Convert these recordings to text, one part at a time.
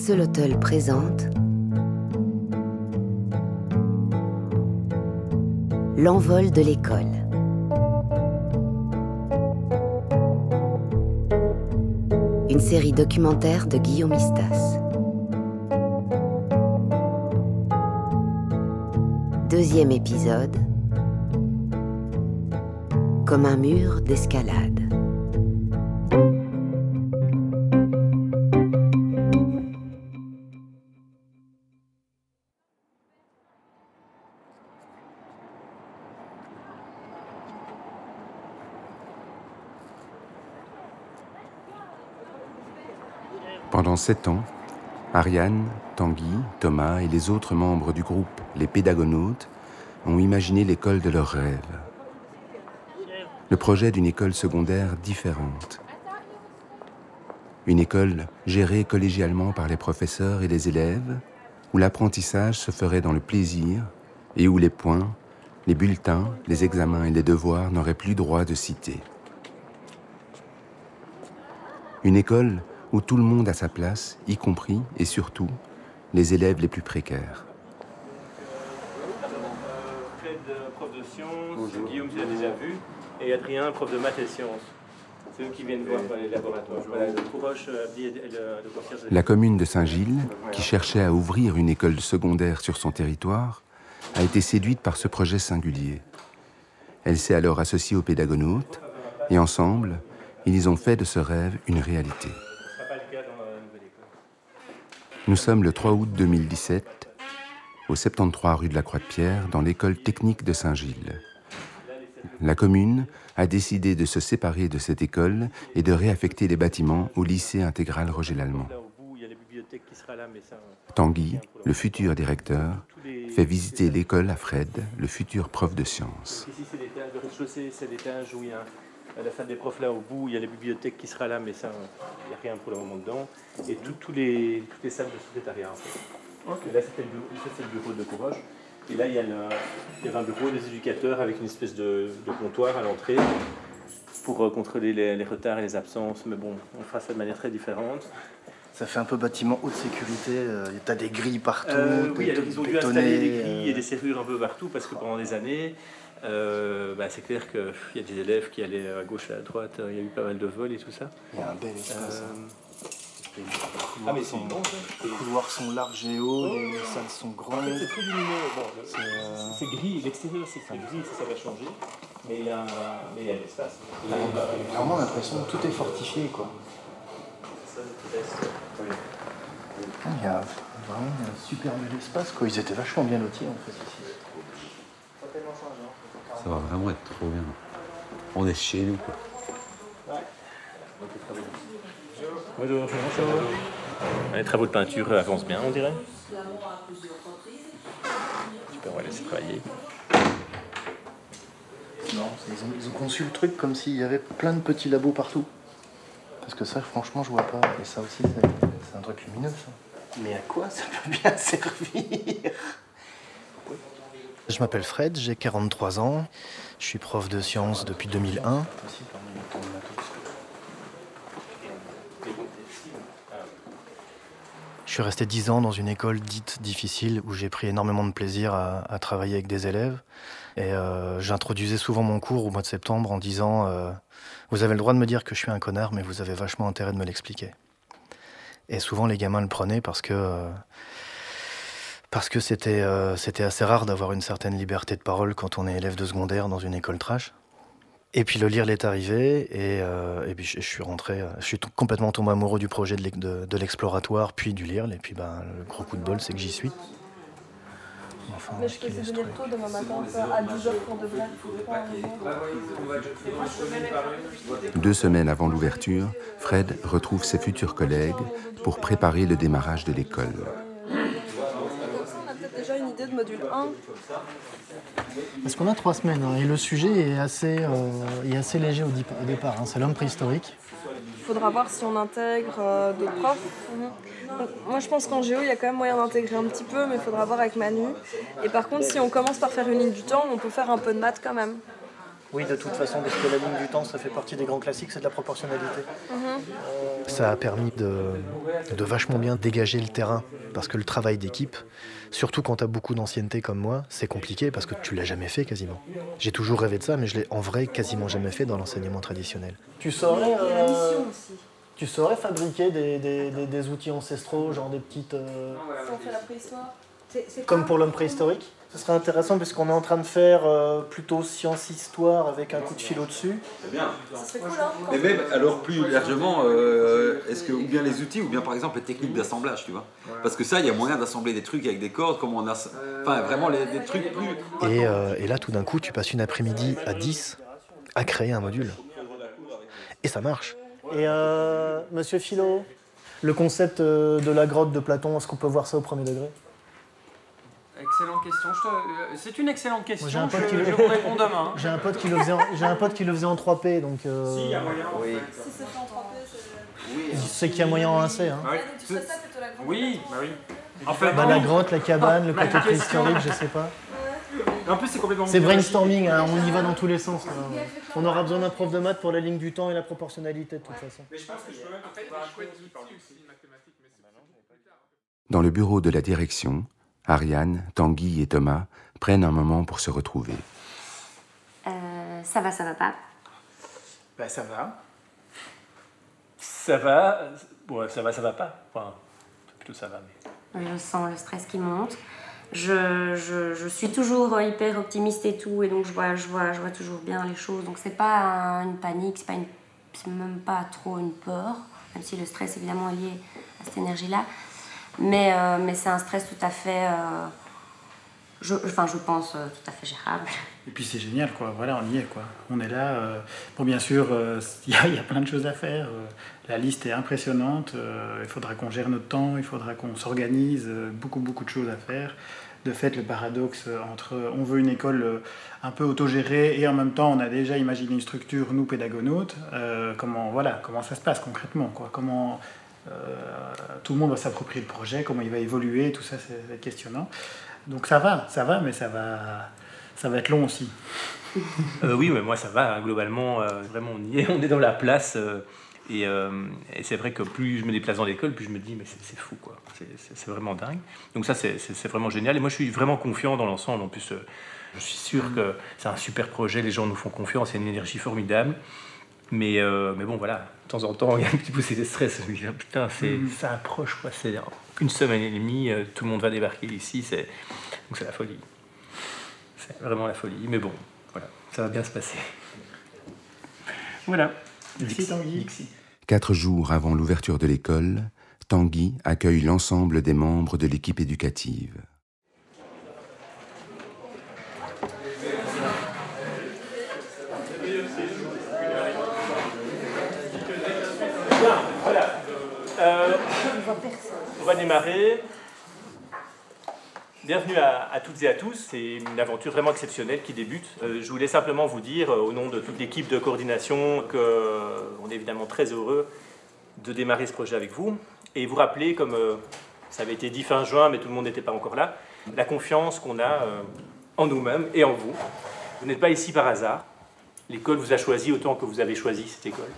Axolotl présente L'envol de l'école. Une série documentaire de Guillaume Istas. Deuxième épisode. Comme un mur d'escalade. Sept ans, Ariane, Tanguy, Thomas et les autres membres du groupe Les Pédagonautes ont imaginé l'école de leurs rêves. Le projet d'une école secondaire différente. Une école gérée collégialement par les professeurs et les élèves, où l'apprentissage se ferait dans le plaisir et où les points, les bulletins, les examens et les devoirs n'auraient plus droit de citer. Une école où tout le monde a sa place, y compris et surtout les élèves les plus précaires. Fred, prof de sciences, Guillaume, tu l'as déjà vu, et Adrien, prof de maths et sciences. C'est eux qui viennent voir les laboratoires. De- La commune de Saint-Gilles, qui cherchait à ouvrir une école secondaire sur son territoire, a été séduite par ce projet singulier. Elle s'est alors associée aux pédagonautes et ensemble, ils ont fait de ce rêve une réalité. Ce ne sera pas le cas dans la nouvelle école. Nous sommes le 3 août 2017, au 73 rue de la Croix-de-Pierre, dans l'école technique de Saint-Gilles. La commune a décidé de se séparer de cette école et de réaffecter les bâtiments au lycée intégral Roger Lallemand. Ça... Tanguy, le futur directeur, fait visiter l'école à Fred, le futur prof de sciences. Ici, c'est l'étage, le rez-de-chaussée, c'est l'étage où il y a à la salle des profs là au bout, il y a la bibliothèque qui sera là, mais ça, il n'y a rien pour le moment dedans. Et tout- les, toutes les salles de secrétariat en fait. Et là, c'était le, bureau- le de Courage. Et là, il y, a le- il y avait un bureau des éducateurs avec une espèce de, de comptoir à l'entrée pour euh, contrôler les, les retards et les absences. Mais bon, on fera ça de manière très différente. Ça fait un peu bâtiment haute sécurité. euh, T'as des grilles partout. Euh, oui, alors ils ont dû installer des grilles et euh, des serrures un peu partout parce que pendant des années, euh, bah, c'est clair qu'il y a des élèves qui allaient à gauche et à droite, euh, il y a eu pas mal de vols et tout ça. Il y a un bel espace. Hein. Les Ah, mais c'est hein. Les couloirs sont larges et hauts, les salles sont En grandes. fait, c'est très lumineux. Bon, C'est, euh, gris, l'extérieur c'est gris, ça, ça va changer. Mais il y a, mais il y a l'espace. Vraiment l'impression que tout est fortifié. Quoi. Il y a vraiment un super bel espace. Quoi. Ils étaient vachement bien lotis en fait ici. Ça va vraiment être trop bien. On est chez nous. Quoi. Bonjour, bonjour. Les travaux de peinture avancent bien, on dirait. Super, on va laisser travailler. Non, c'est- ils ont, ils ont conçu le truc comme s'il y avait plein de petits labos partout. Que ça, franchement, je vois pas. Et ça aussi, c'est c'est un truc lumineux, ça. Mais à quoi ça peut bien servir? Je m'appelle Fred, j'ai 43 ans. Je suis prof de sciences depuis 2001. Je suis resté 10 ans dans une école dite difficile où j'ai pris énormément de plaisir à, à travailler avec des élèves. Et euh, j'introduisais souvent mon cours au mois de septembre en disant euh, Vous avez le droit de me dire que je suis un connard, mais vous avez vachement intérêt de me l'expliquer. Et souvent, les gamins le prenaient parce que. euh, parce que c'était assez rare d'avoir une certaine liberté de parole quand on est élève de secondaire dans une école trash. Et puis le lire est arrivé et, et puis je, suis rentré, je suis complètement tombé amoureux du projet de l'exploratoire, puis du lire. Et puis ben, le gros coup de bol, c'est que j'y suis. Enfin, Mais je peux venir truc. tôt demain matin, à 10h pour de vrai. Deux semaines avant l'ouverture, Fred retrouve ses futurs collègues pour préparer le démarrage de l'école. On a peut-être déjà une idée de module 1. Parce qu'on a trois semaines hein, et le sujet est assez, euh, est assez léger au départ. hein, c'est l'homme préhistorique. Il faudra voir si on intègre euh, d'autres profs. Donc, moi, je pense qu'en géo, il y a quand même moyen d'intégrer un petit peu, mais il faudra voir avec Manu. Et par contre, si on commence par faire une ligne du temps, on peut faire un peu de maths quand même. Oui, de toute façon, parce que la ligne du temps, ça fait partie des grands classiques, c'est de la proportionnalité. Ça a permis de, de vachement bien dégager le terrain. Parce que le travail d'équipe, surtout quand tu as beaucoup d'ancienneté comme moi, c'est compliqué parce que tu l'as jamais fait quasiment. J'ai toujours rêvé de ça, mais je l'ai en vrai quasiment jamais fait dans l'enseignement traditionnel. Tu saurais, euh, tu saurais fabriquer des, des- des- des outils ancestraux, genre des petites. euh, Ça, on fait la préhistoire. comme pour l'homme préhistorique Ce serait intéressant puisqu'on est en train de faire euh, plutôt science-histoire avec un coup de fil au-dessus. C'est bien. Ça serait cool, hein Mais même, alors plus largement, euh, est-ce que, ou bien les outils, ou bien par exemple les techniques d'assemblage, tu vois Parce que ça, il y a moyen d'assembler des trucs avec des cordes, comme on a. Enfin, vraiment, les, des trucs plus. Et, euh, et là, tout d'un coup, tu passes une après-midi à 10 à créer un module. Et ça marche. Et euh, monsieur Philo, le concept euh, de la grotte de Platon, est-ce qu'on peut voir ça au premier degré? Excellente question. Je te- euh, C'est une excellente question. Moi, j'ai un pote je, qui- je vous réponds demain. hein. J'ai un pote qui le faisait en, j'ai un pote qui le faisait en 3P, donc euh, Si, il y a moyen. Oui. Si c'est fait en 3P, c'est. je sais qu'il y a moyen en 1C. Hein. Ouais. Donc tu ferais ça plutôt la grande Oui, bah oui. En fait, Bah, la grotte, la cabane, le côté question- préhistorique, je sais pas. en plus, c'est complètement. C'est brainstorming, hein, on y va dans tous les sens. là. On aura besoin d'un prof de maths pour la ligne du temps et la proportionnalité de toute façon. Mais je pense que je peux même en fait outil aussi. Dans le bureau de la direction, Ariane, Tanguy et Thomas prennent un moment pour se retrouver. Euh, ça va, ça va pas? Bah, ça va. Ça va. Ouais, ça va, ça va pas. Enfin, plutôt ça va. Mais... Je sens le stress qui monte. Je, je, je suis toujours euh, hyper optimiste et tout, et donc je vois, je vois, je vois toujours bien les choses. Donc c'est pas un- une panique, c'est pas une, c'est même pas trop une peur, même si le stress évidemment est lié à cette énergie-là. Mais, euh, mais c'est un stress tout à fait, euh, je, enfin je pense euh, tout à fait gérable. Et puis c'est génial, quoi. Voilà, on y est, quoi. On est là. bon, bien sûr, il y, a- plein de choses à faire. la liste est impressionnante. il faudra qu'on gère notre temps, il faudra qu'on s'organise. beaucoup, beaucoup de choses à faire. De fait, le paradoxe entre on veut une école un peu autogérée et en même temps on a déjà imaginé une structure, nous pédagonautes. comment, voilà, comment ça se passe concrètement, quoi. Comment tout le monde va s'approprier le projet, comment il va évoluer, tout ça, c'est questionnant. Donc ça va, ça va, mais ça va, ça va être long aussi. Euh, oui, mais moi ça va. hein, globalement, euh, vraiment, on y est. On est dans la place. euh, et euh, et c'est vrai que plus je me déplace dans l'école, plus je me dis, mais c'est c'est fou, quoi. C'est- C'est c'est vraiment dingue. Donc ça, c'est c'est- c'est vraiment génial. Et moi, je suis vraiment confiant dans l'ensemble. En plus, euh, je suis sûr que c'est un super projet. Les gens nous font confiance. Il y a une énergie formidable. Mais, euh, mais bon, voilà, de temps en temps, il y a un petit peu de stress. Je me dis, ah, putain, c'est, ça approche, quoi. C'est une semaine et demie, euh, tout le monde va débarquer ici. C'est, donc c'est la folie. C'est vraiment la folie. Mais bon, voilà, ça va bien se passer. Voilà. Merci Tanguy. Quatre jours avant l'ouverture de l'école, Tanguy accueille l'ensemble des membres de l'équipe éducative. Bien, voilà. Euh, on va démarrer. Bienvenue à, toutes et à tous. C'est une aventure vraiment exceptionnelle qui débute. Euh, je voulais simplement vous dire, euh, au nom de toute l'équipe de coordination, qu'on est évidemment très heureux de démarrer ce projet avec vous. Et vous rappeler, comme euh, ça avait été dit fin juin, mais tout le monde n'était pas encore là, la confiance qu'on a euh, en nous-mêmes et en vous. Vous n'êtes pas ici par hasard. L'école vous a choisi autant que vous avez choisi cette école.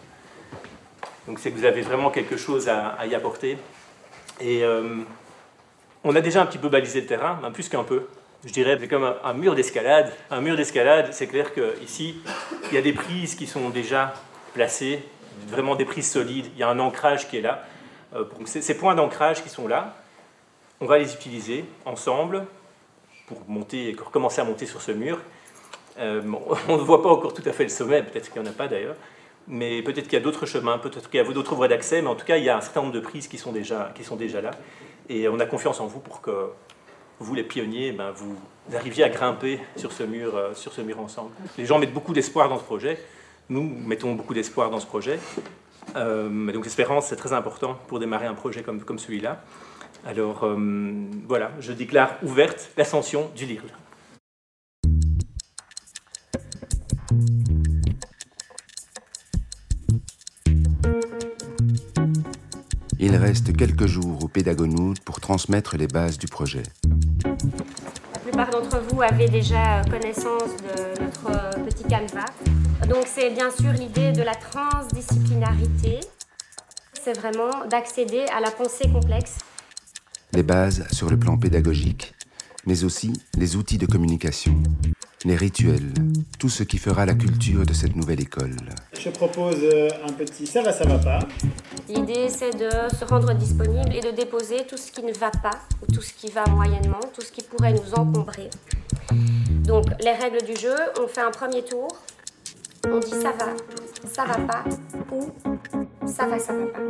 Donc c'est que vous avez vraiment quelque chose à y apporter. Et euh, on a déjà un petit peu balisé le terrain, même plus qu'un peu. Je dirais c'est comme un, mur d'escalade. Un mur d'escalade, c'est clair qu'ici, il y a des prises qui sont déjà placées, vraiment des prises solides. Il y a un ancrage qui est là. Euh, ces, points d'ancrage qui sont là, on va les utiliser ensemble pour monter, pour commencer à monter sur ce mur. Euh, on ne voit pas encore tout à fait le sommet, peut-être qu'il n'y en a pas d'ailleurs, mais peut-être qu'il y a d'autres chemins, peut-être qu'il y a d'autres voies d'accès, mais en tout cas, il y a un certain nombre de prises qui sont déjà, qui sont déjà là. Et on a confiance en vous pour que vous, les pionniers, ben, vous arriviez à grimper sur ce, mur, euh, sur ce mur ensemble. Les gens mettent beaucoup d'espoir dans ce projet. Nous mettons beaucoup d'espoir dans ce projet. Euh, donc l'espérance, c'est très important pour démarrer un projet comme, comme celui-là. Alors euh, voilà, je déclare ouverte l'ascension du LIRL. Reste quelques jours au Pédagonout pour transmettre les bases du projet. plupart d'entre vous avez déjà connaissance de notre petit canevas. Donc c'est bien sûr l'idée de la transdisciplinarité. C'est vraiment d'accéder à la pensée complexe. Les bases sur le plan pédagogique, mais aussi les outils de communication, les rituels, tout ce qui fera la culture de cette nouvelle école. Je propose euh, un petit ça va, ça va pas. L'idée, c'est de se rendre disponible et de déposer tout ce qui ne va pas, ou tout ce qui va moyennement, tout ce qui pourrait nous encombrer. Donc, les règles du jeu, on fait un premier tour, on dit ça va, ça va pas, ou ça va, ça va pas.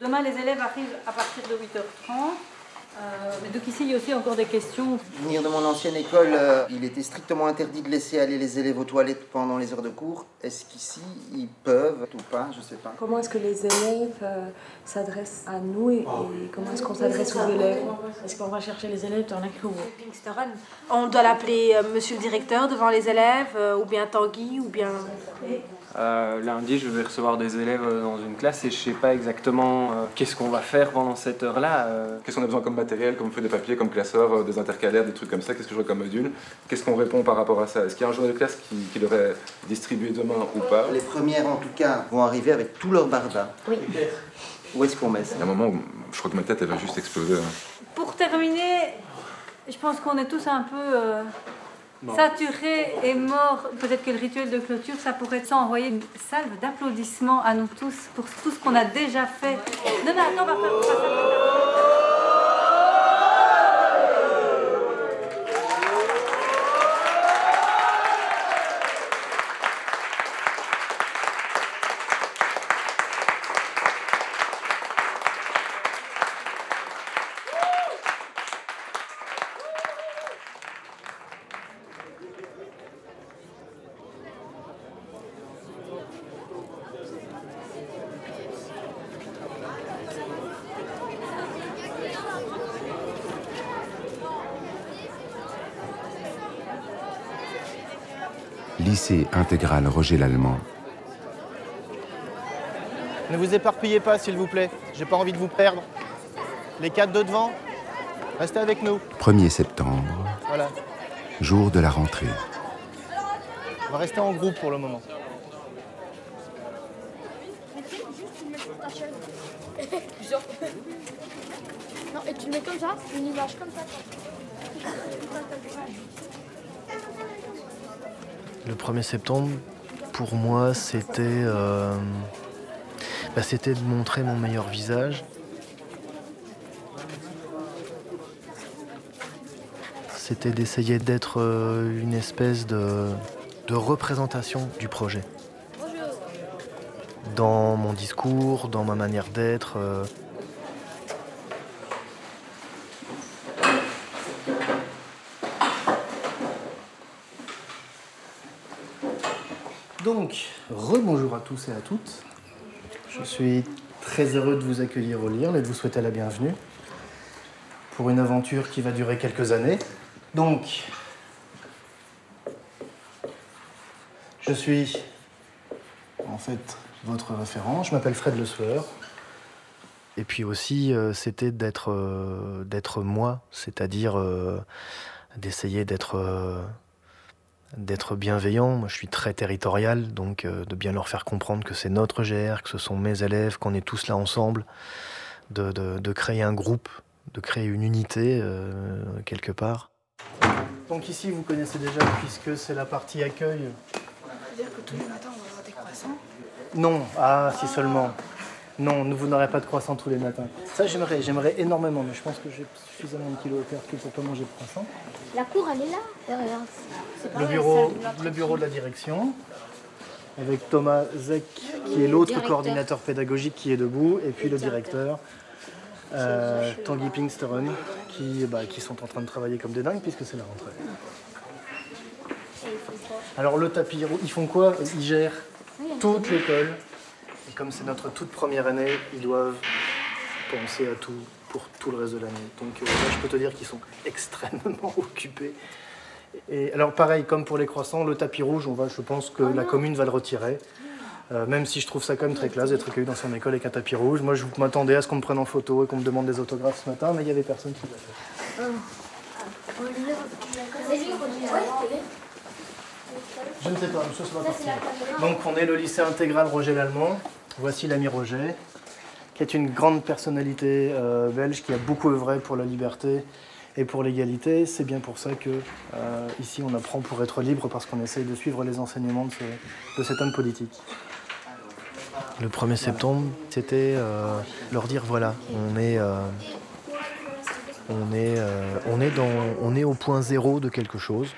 Demain, les élèves arrivent à partir de 8h30. Euh, mais donc ici, il y a aussi encore des questions. Venir de mon ancienne école, euh, il était strictement interdit de laisser aller les élèves aux toilettes pendant les heures de cours. Est-ce qu'ici, ils peuvent ou pas Je sais pas. Comment est-ce que les élèves euh, s'adressent à nous et, et comment est-ce qu'on s'adresse aux élèves? Est-ce qu'on va chercher les élèves dans la cour? On doit l'appeler euh, monsieur le directeur devant les élèves, euh, ou bien Tanguy, ou bien. Euh, lundi, je vais recevoir des élèves euh, dans une classe et je sais pas exactement euh, qu'est-ce qu'on va faire pendant cette heure-là. euh. Qu'est-ce qu'on a besoin comme matériel, comme feuille de papier, comme classeur, euh, des intercalaires, des trucs comme ça? Qu'est-ce que je vois comme module? Qu'est-ce qu'on répond par rapport à ça? Est-ce qu'il y a un journal de classe qui, qui leur est distribué demain ou pas? Les premières, en tout cas, vont arriver avec tout leur barda. Oui. Où est-ce qu'on met ça? Il y a un moment où je crois que ma tête elle va juste exploser. hein. Pour terminer, je pense qu'on est tous un peu saturés et morts. Peut-être que le rituel de clôture, ça pourrait être ça, envoyer une salve d'applaudissements à nous tous pour tout ce qu'on a déjà fait. Lycée intégral Roger Lallemand, Ne vous éparpillez pas, s'il vous plaît. J'ai pas envie de vous perdre. Les quatre de devant, restez avec nous. 1er septembre, Voilà. jour de la rentrée. On va rester en groupe pour le moment. Non, et tu le mets comme ça, une image comme ça. Le 1er septembre, pour moi, c'était euh, bah, c'était de montrer mon meilleur visage. C'était d'essayer d'être euh, une espèce de, de représentation du projet. Dans mon discours, dans ma manière d'être. euh, Donc, rebonjour à tous et à toutes. Je suis très heureux de vous accueillir au LIRL et de vous souhaiter la bienvenue pour une aventure qui va durer quelques années. Donc, je suis en fait votre référent. Je m'appelle Fred Le Sueur. Et puis aussi, euh, c'était d'être euh, d'être moi, c'est-à-dire euh, d'essayer d'être d'être bienveillant. Moi, je suis très territorial, donc euh, de bien leur faire comprendre que c'est notre GR, que ce sont mes élèves, qu'on est tous là ensemble, de, de- de créer un groupe, de créer une unité euh, quelque part. Donc ici, vous connaissez déjà puisque c'est la partie accueil. C'est-à-dire que tous les matins, on va avoir des croissants? Non, ah si seulement. Non, nous, vous n'aurez pas de croissant tous les matins. Ça, j'aimerais, j'aimerais énormément, mais je pense que j'ai suffisamment de kilos au perdu pour pas manger de croissant. La cour, elle est là, derrière. C'est pas Le bureau, de le bureau de la direction, avec Thomas Zek, qui est l'autre coordinateur pédagogique qui est debout, et puis le directeur, euh, Tanguy Pinksteren, qui, bah, qui sont en train de travailler comme des dingues puisque c'est la rentrée. Alors le tapis ils font quoi? Ils gèrent toute l'école. Comme c'est notre toute première année, ils doivent penser à tout pour tout le reste de l'année. Donc euh, là, je peux te dire qu'ils sont extrêmement occupés. Et alors pareil, comme pour les croissants, le tapis rouge, on va, je pense que la commune va le retirer. Euh, même si je trouve ça quand même très classe d'être accueilli dans son école avec un tapis rouge. Moi, je m'attendais à ce qu'on me prenne en photo et qu'on me demande des autographes ce matin, mais il n'y avait personne qui l'a fait. Je ne sais pas, monsieur, ça va partir. Donc, on est le lycée intégral Roger Lallemand. Voici l'ami Roger, qui est une grande personnalité euh, belge qui a beaucoup œuvré pour la liberté et pour l'égalité. C'est bien pour ça que euh, ici on apprend pour être libre parce qu'on essaye de suivre les enseignements de, ce- de cet homme politique. Le 1er septembre, c'était euh, leur dire voilà, on est, on, est, on est au point zéro de quelque chose,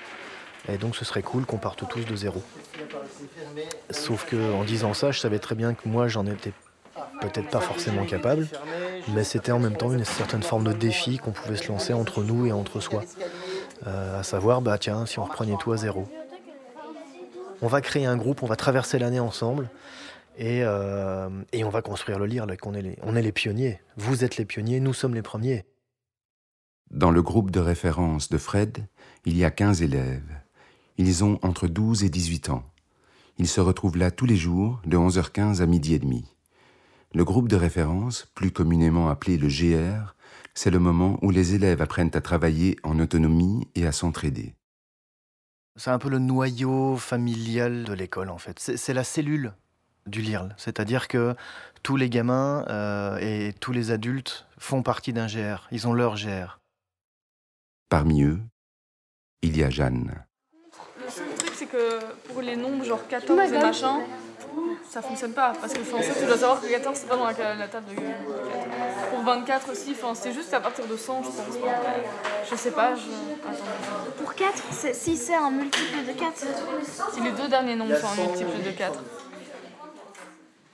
et donc ce serait cool qu'on parte tous de zéro. Sauf que en disant ça, je savais très bien que moi j'en étais peut-être pas forcément capable, mais c'était en même temps une certaine forme de défi qu'on pouvait se lancer entre nous et entre soi. Euh, à savoir, bah tiens, si on reprenait tout à zéro. On va créer un groupe, on va traverser l'année ensemble, et, euh, on va construire le lire. on est les pionniers. Vous êtes les pionniers, nous sommes les premiers. Dans le groupe de référence de Fred, il y a 15 élèves. Ils ont entre 12 et 18 ans. Ils se retrouvent là tous les jours, de 11h15 à midi et demi. Le groupe de référence, plus communément appelé le GR, c'est le moment où les élèves apprennent à travailler en autonomie et à s'entraider. C'est un peu le noyau familial de l'école en fait. C'est c'est la cellule du LIRL. C'est-à-dire que tous les gamins euh, et tous les adultes font partie d'un GR. Ils ont leur GR. Parmi eux, il y a Jeanne. Le seul truc, c'est que pour les nombres, genre 14 et machin, ça fonctionne pas. Parce que enfin, ça, tu dois savoir que 14, c'est pas dans la, la table de 4. Pour 24 aussi, c'est juste à partir de 100, je pense. Je sais pas, je. Attends. Pour 4, c'est- si c'est un multiple de 4. Si les deux derniers nombres sont un multiple de 4.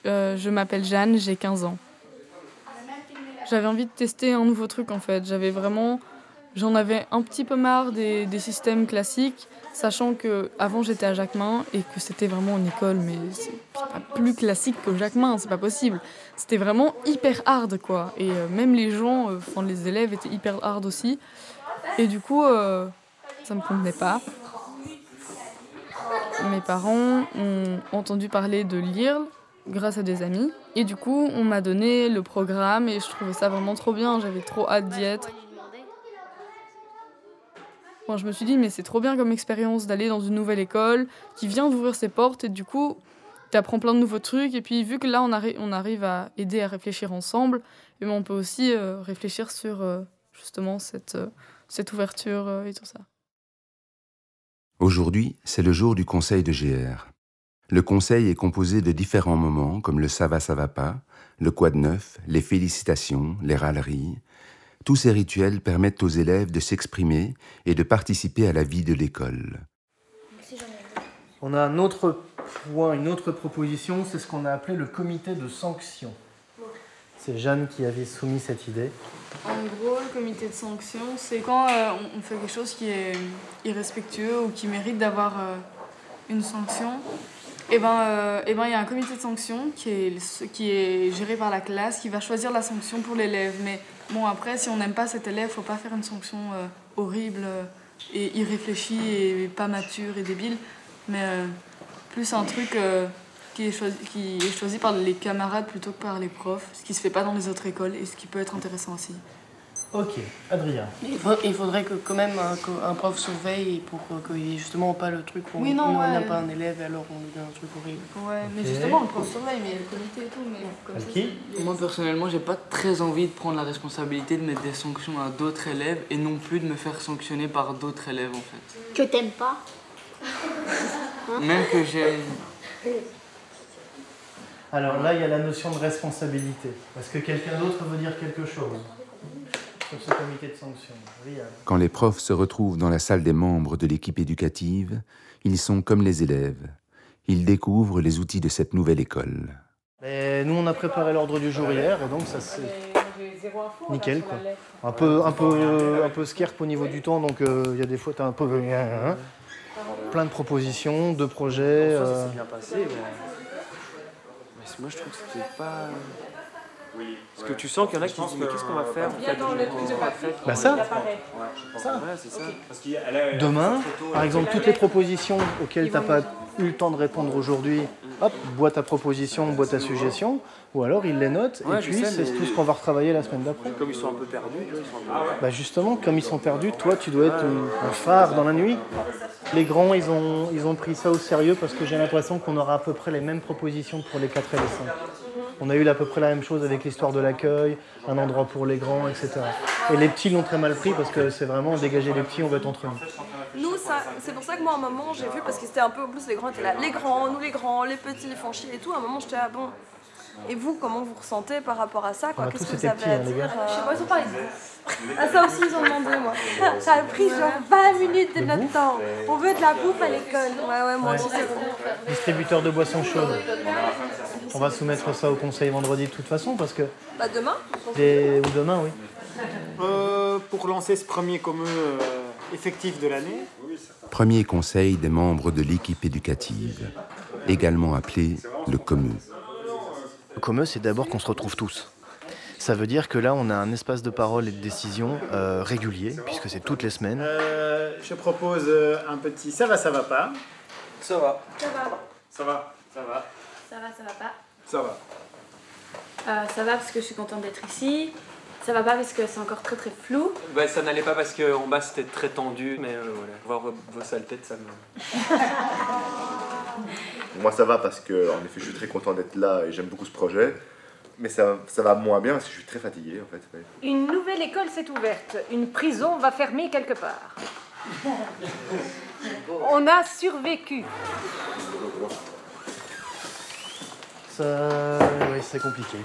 Euh, je m'appelle Jeanne, j'ai 15 ans. J'avais envie de tester un nouveau truc en fait. J'avais vraiment. J'en avais un petit peu marre des, des systèmes classiques, sachant que avant j'étais à Jacquemin et que c'était vraiment une école, mais c'est pas plus classique que Jacquemin, c'est pas possible. C'était vraiment hyper hard quoi. Et euh, même les gens, euh, les élèves étaient hyper hard aussi. Et du coup, euh, ça me convenait pas. Mes parents ont entendu parler de l'IRL grâce à des amis. Et du coup, on m'a donné le programme et je trouvais ça vraiment trop bien. J'avais trop hâte d'y être. Je me suis dit, mais c'est trop bien comme expérience d'aller dans une nouvelle école qui vient d'ouvrir ses portes et du coup, tu apprends plein de nouveaux trucs. Et puis, vu que là, on, arri- on arrive à aider à réfléchir ensemble, et ben, on peut aussi euh, réfléchir sur euh, justement cette, euh, ouverture et tout ça. Aujourd'hui, c'est le jour du conseil de GR. Le conseil est composé de différents moments comme le ça va, ça va pas, le quoi de neuf, les félicitations, les râleries. Tous ces rituels permettent aux élèves de s'exprimer et de participer à la vie de l'école. On a un autre point, une autre proposition, c'est ce qu'on a appelé le comité de sanction. C'est Jeanne qui avait soumis cette idée. En gros, le comité de sanction, c'est quand euh, on- fait quelque chose qui est irrespectueux ou qui mérite d'avoir euh, une sanction. Et ben, euh, eh ben, il y a un comité de sanction qui est, qui est géré par la classe, qui va choisir la sanction pour l'élève. Mais bon, après, si on n'aime pas cet élève, faut pas faire une sanction euh, horrible euh, et irréfléchie et pas mature et débile, mais euh, plus un truc qui, est choisi, qui est choisi par les camarades plutôt que par les profs, ce qui se fait pas dans les autres écoles et ce qui peut être intéressant aussi. Ok, Adrien. Il, faut- il faudrait que quand même un, qu'un prof surveille pour euh, qu'il n'y ait justement pas le truc où Oui, non, on ouais. n'a pas un élève et alors on lui donne un truc horrible. Ouais, mais justement, le prof surveille, mais il y a le comité et tout, mais comme ça, Moi personnellement, j'ai pas très envie de prendre la responsabilité de mettre des sanctions à d'autres élèves et non plus de me faire sanctionner par d'autres élèves en fait. Que t'aimes pas. Même que j'ai. Alors là, il y a la notion de responsabilité. Est-ce que quelqu'un d'autre veut dire quelque chose? Sur ce comité de sanction Riyad. Quand les profs se retrouvent dans la salle des membres de l'équipe éducative, ils sont comme les élèves. Ils découvrent les outils de cette nouvelle école. Mais nous, on a préparé l'ordre du jour hier, et donc ça c'est nickel quoi. Un peu, un peu, un peu scarpe au niveau du temps, donc euh, il y a des fois t'as un peu hein, plein de propositions, de projets. Ça, ça euh, s'est bien passé, mais... mais moi je trouve que c'était pas. Parce que tu sens qu'il y en a qui disent mais qu'est-ce qu'on va faire en fait dans le truc de papier. Bah ça. Demain, par exemple, toutes les propositions auxquelles tu n'as pas eu le temps de répondre aujourd'hui, hop, bois ta proposition, bois ta suggestion, ou alors il les note, Ouais, et puis c'est tout ce qu'on va retravailler la semaine d'après. Comme ils sont un peu perdus, ils peu- Bah justement, comme ils sont perdus, toi tu dois être un, un phare dans la nuit. Les grands, ils ont, ils ont pris ça au sérieux parce que j'ai l'impression qu'on aura à peu près les mêmes propositions pour les 4 et les 5. On a eu à peu près la même chose avec l'histoire de l'accueil, un endroit pour les grands, etc. Et les petits l'ont très mal pris parce que c'est vraiment dégager les petits, on va être entre nous. Nous, c'est pour ça que moi, à un moment, j'ai vu, parce que c'était un peu, plus, les grands étaient là, les grands, nous les grands, les petits, ils font chier et tout. À un moment, j'étais là, bon. Et vous, comment vous ressentez par rapport à ça quoi? Qu'est-ce que vous étaient avez à hein, dire euh, Je sais pas, ils ont parlé de bouffe. Ah, ça aussi, ils ont demandé, moi. Ça a pris genre 20 minutes de notre temps. On veut de la bouffe à l'école. Ouais, ouais, moi Ouais. aussi, c'est bon. Distributeur de boissons chaudes. On va soumettre ça au conseil vendredi de toute façon parce que. Bah, demain Des- Ou demain, oui. Euh, pour lancer ce premier commun euh, effectif de l'année, Premier conseil des membres de l'équipe éducative, également appelé le COME. Le commun, c'est d'abord qu'on se retrouve tous. Ça veut dire que là, on a un espace de parole et de décision euh, régulier, puisque c'est toutes les semaines. euh, je propose euh, un petit ça va, ça va pas. Ça va. Ça va. Ça va, ça va, Ça va, ça va pas. ça va. Euh, ça va parce que je suis contente d'être ici. Ça va pas parce que c'est encore très très flou. Bah, ça n'allait pas parce qu'en bas c'était très tendu, mais euh, voilà. Voir vos, vos sales têtes, ça me. Moi, ça va parce que, en effet, je suis très content d'être là et j'aime beaucoup ce projet. Mais ça, ça va moins bien parce que je suis très fatigué, en fait. ouais. Une nouvelle école s'est ouverte. Une prison va fermer quelque part. On a survécu. Ça, oui, c'est compliqué.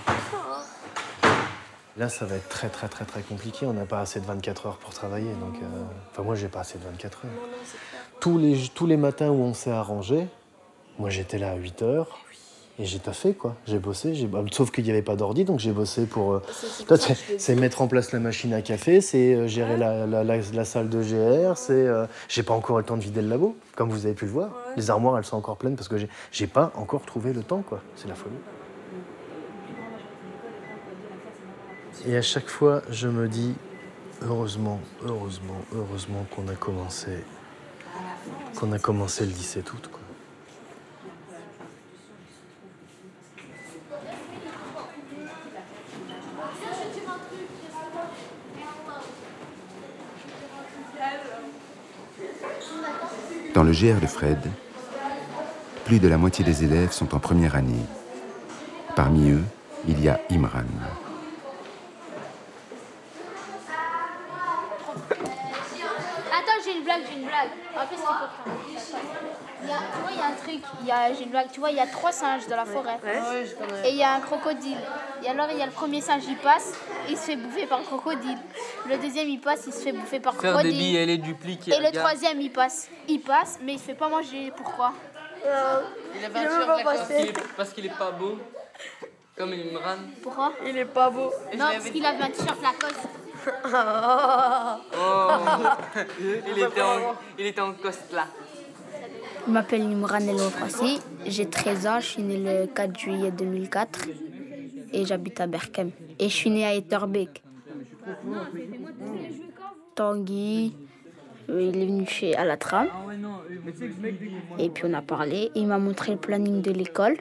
Là, ça va être très, très, très, très compliqué. On n'a pas assez de 24 heures pour travailler. Donc, euh, Enfin, moi, j'ai pas assez de 24 heures. Tous les, tous les matins où on s'est arrangé, moi, j'étais là à 8 heures. Et j'ai taffé, quoi. J'ai bossé. j'ai- bah, Sauf qu'il n'y avait pas d'ordi, donc j'ai bossé pour. euh, C'est- mettre en place la machine à café, c'est euh, gérer la, la- la- la salle de GR, c'est. euh, j'ai pas encore eu le temps de vider le labo, comme vous avez pu le voir. Les armoires, elles sont encore pleines parce que j'ai- j'ai pas encore trouvé le temps, quoi. C'est la folie. Et à chaque fois, je me dis, heureusement, heureusement, heureusement qu'on a commencé, qu'on a commencé le 17 août, quoi. Dans le GR de Fred, plus de la moitié des élèves sont en première année. Parmi eux, il y a Imran. Attends, j'ai une blague, j'ai une blague. En plus, c'est important. Il y a, tu vois, il y a un truc, il y a, j'ai une blague. Tu vois, il y a trois singes dans la forêt. Et il y a un crocodile. Et alors, il y a le premier singe, il passe, il se fait bouffer par le crocodile. Le deuxième, il passe, il se fait bouffer par le Faire des billes, elle est dupliquée. Et le troisième, il passe. Il passe, mais il se fait pas manger. Pourquoi Il a Il pas que- parce qu'il est, est pas beau. Comme Imran. Pourquoi Il est pas beau. Non, parce qu'il avait un t-shirt Lacoste. Oh il, était en, il était en coste là. Je m'appelle Imran El j'ai 13 ans, je suis né le 4 juillet 2004 et j'habite à Berkem. Et je suis né à Etterbeek. Tanguy, euh, il est venu chez à la tram et puis on a parlé. Il m'a montré le planning de l'école,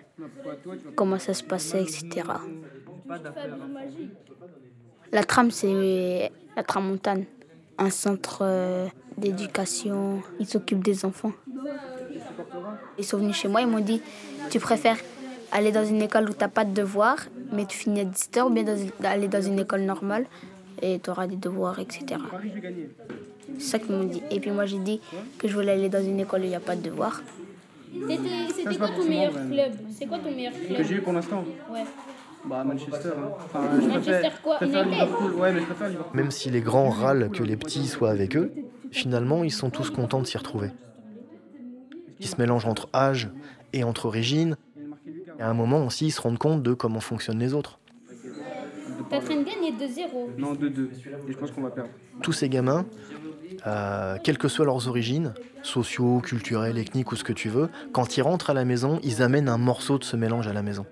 comment ça se passait, etc. La tram, c'est la Tramontane, un centre euh, d'éducation. Ils s'occupent des enfants. Ils sont venus chez moi, ils m'ont dit Tu préfères aller dans une école où tu n'as pas de devoirs, mais tu finis à 17 heures, ou bien dans aller dans une école normale et tu auras des devoirs, etc. C'est ça qu'ils m'ont dit. Et puis moi, j'ai dit que je voulais aller dans une école où il n'y a pas de devoirs. C'était quoi ton meilleur club? C'est quoi ton meilleur club Que j'ai eu pour l'instant? Ouais. Bah Manchester. hein. Enfin, je Manchester préfère, quoi? préfère Liverpool. Ouais, mais je préfère Liverpool. Même si les grands râlent que les petits soient avec eux, finalement, ils sont tous contents de s'y retrouver. Ils se mélangent entre âge et entre origines. Et à un moment aussi, ils se rendent compte de comment fonctionnent les autres. T'es en train de gagner 2-0. Non, 2-2. Et je pense qu'on va perdre. Tous ces gamins, euh, quelles que soient leurs origines, sociaux, culturelles, ethniques ou ce que tu veux, quand ils rentrent à la maison, ils amènent un morceau de ce mélange à la maison.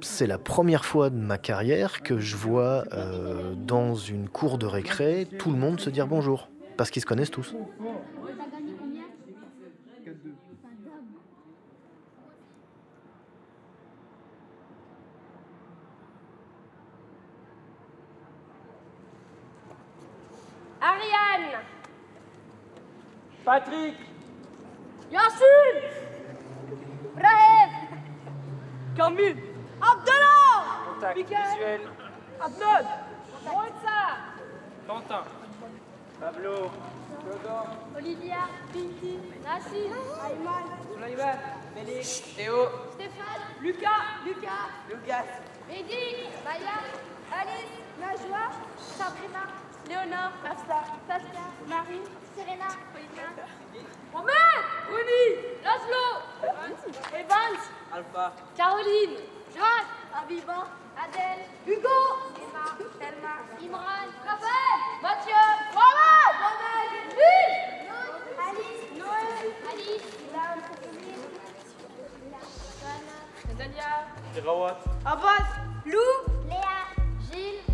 C'est la première fois de ma carrière que je vois euh, dans une cour de récré tout le monde se dire bonjour, parce qu'ils se connaissent tous. Ariane. Patrick. Yassine Brahim Camille. Abdallah. Contact Miguel. visuel. Adnan Quentin. Pablo. Olivia. Pinky. Nassim Ayman. Sulaiman Félix. Théo. Stéphane. Lucas. Lucas. Lucas. Mehdi Maya. Alice. Najwa. Sabrina Léonard Afsa Tassia Marie Serena Paulina Romain Runi Laszlo Evans Alpha. Caroline Jade Abiba Adèle Hugo Emma Thelma Imran Raphaël Mathieu Mohamed Mohamed Lille Alice Noël Alice Ilan Nathania Rawat. Abbas Lou Léa Gilles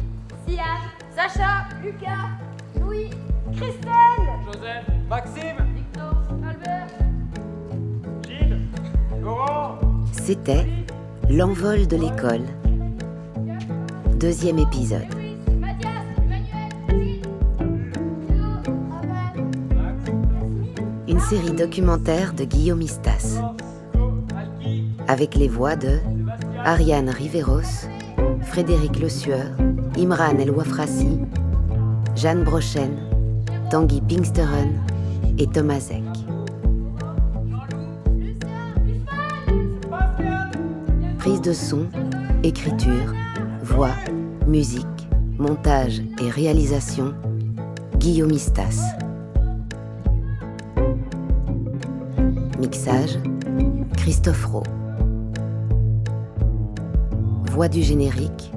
Sian Sacha Lucas Louis Christelle. Joseph. Maxime. Victor Albert. Gilles. Laurent. C'était L'envol de l'école. Deuxième épisode. Une série documentaire de Guillaume Istas. Avec les voix de Ariane Riveros, Frédéric Le Sueur, Imran El Wafrassi, Jeanne Brochen, Tanguy Pinksteren et Thomas Eck. Prise de son, écriture, voix, musique, montage et réalisation, Guillaume Istas. Mixage, Christophe Rowe. Voix du générique,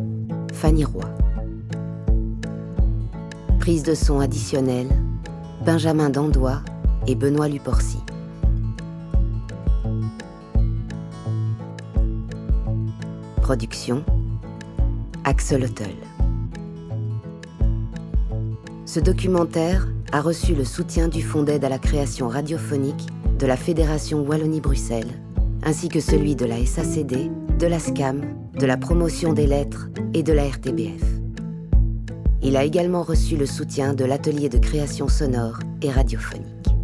Fanny Roy. Prise de son additionnelle, Benjamin Dandois et Benoît Luporcy. Production, Axel Huttel. Ce documentaire a reçu le soutien du Fonds d'aide à la création radiophonique de la Fédération Wallonie-Bruxelles, ainsi que celui de la SACD, de la SCAM, de la promotion des lettres et de la RTBF. Il a également reçu le soutien de l'atelier de création sonore et radiophonique.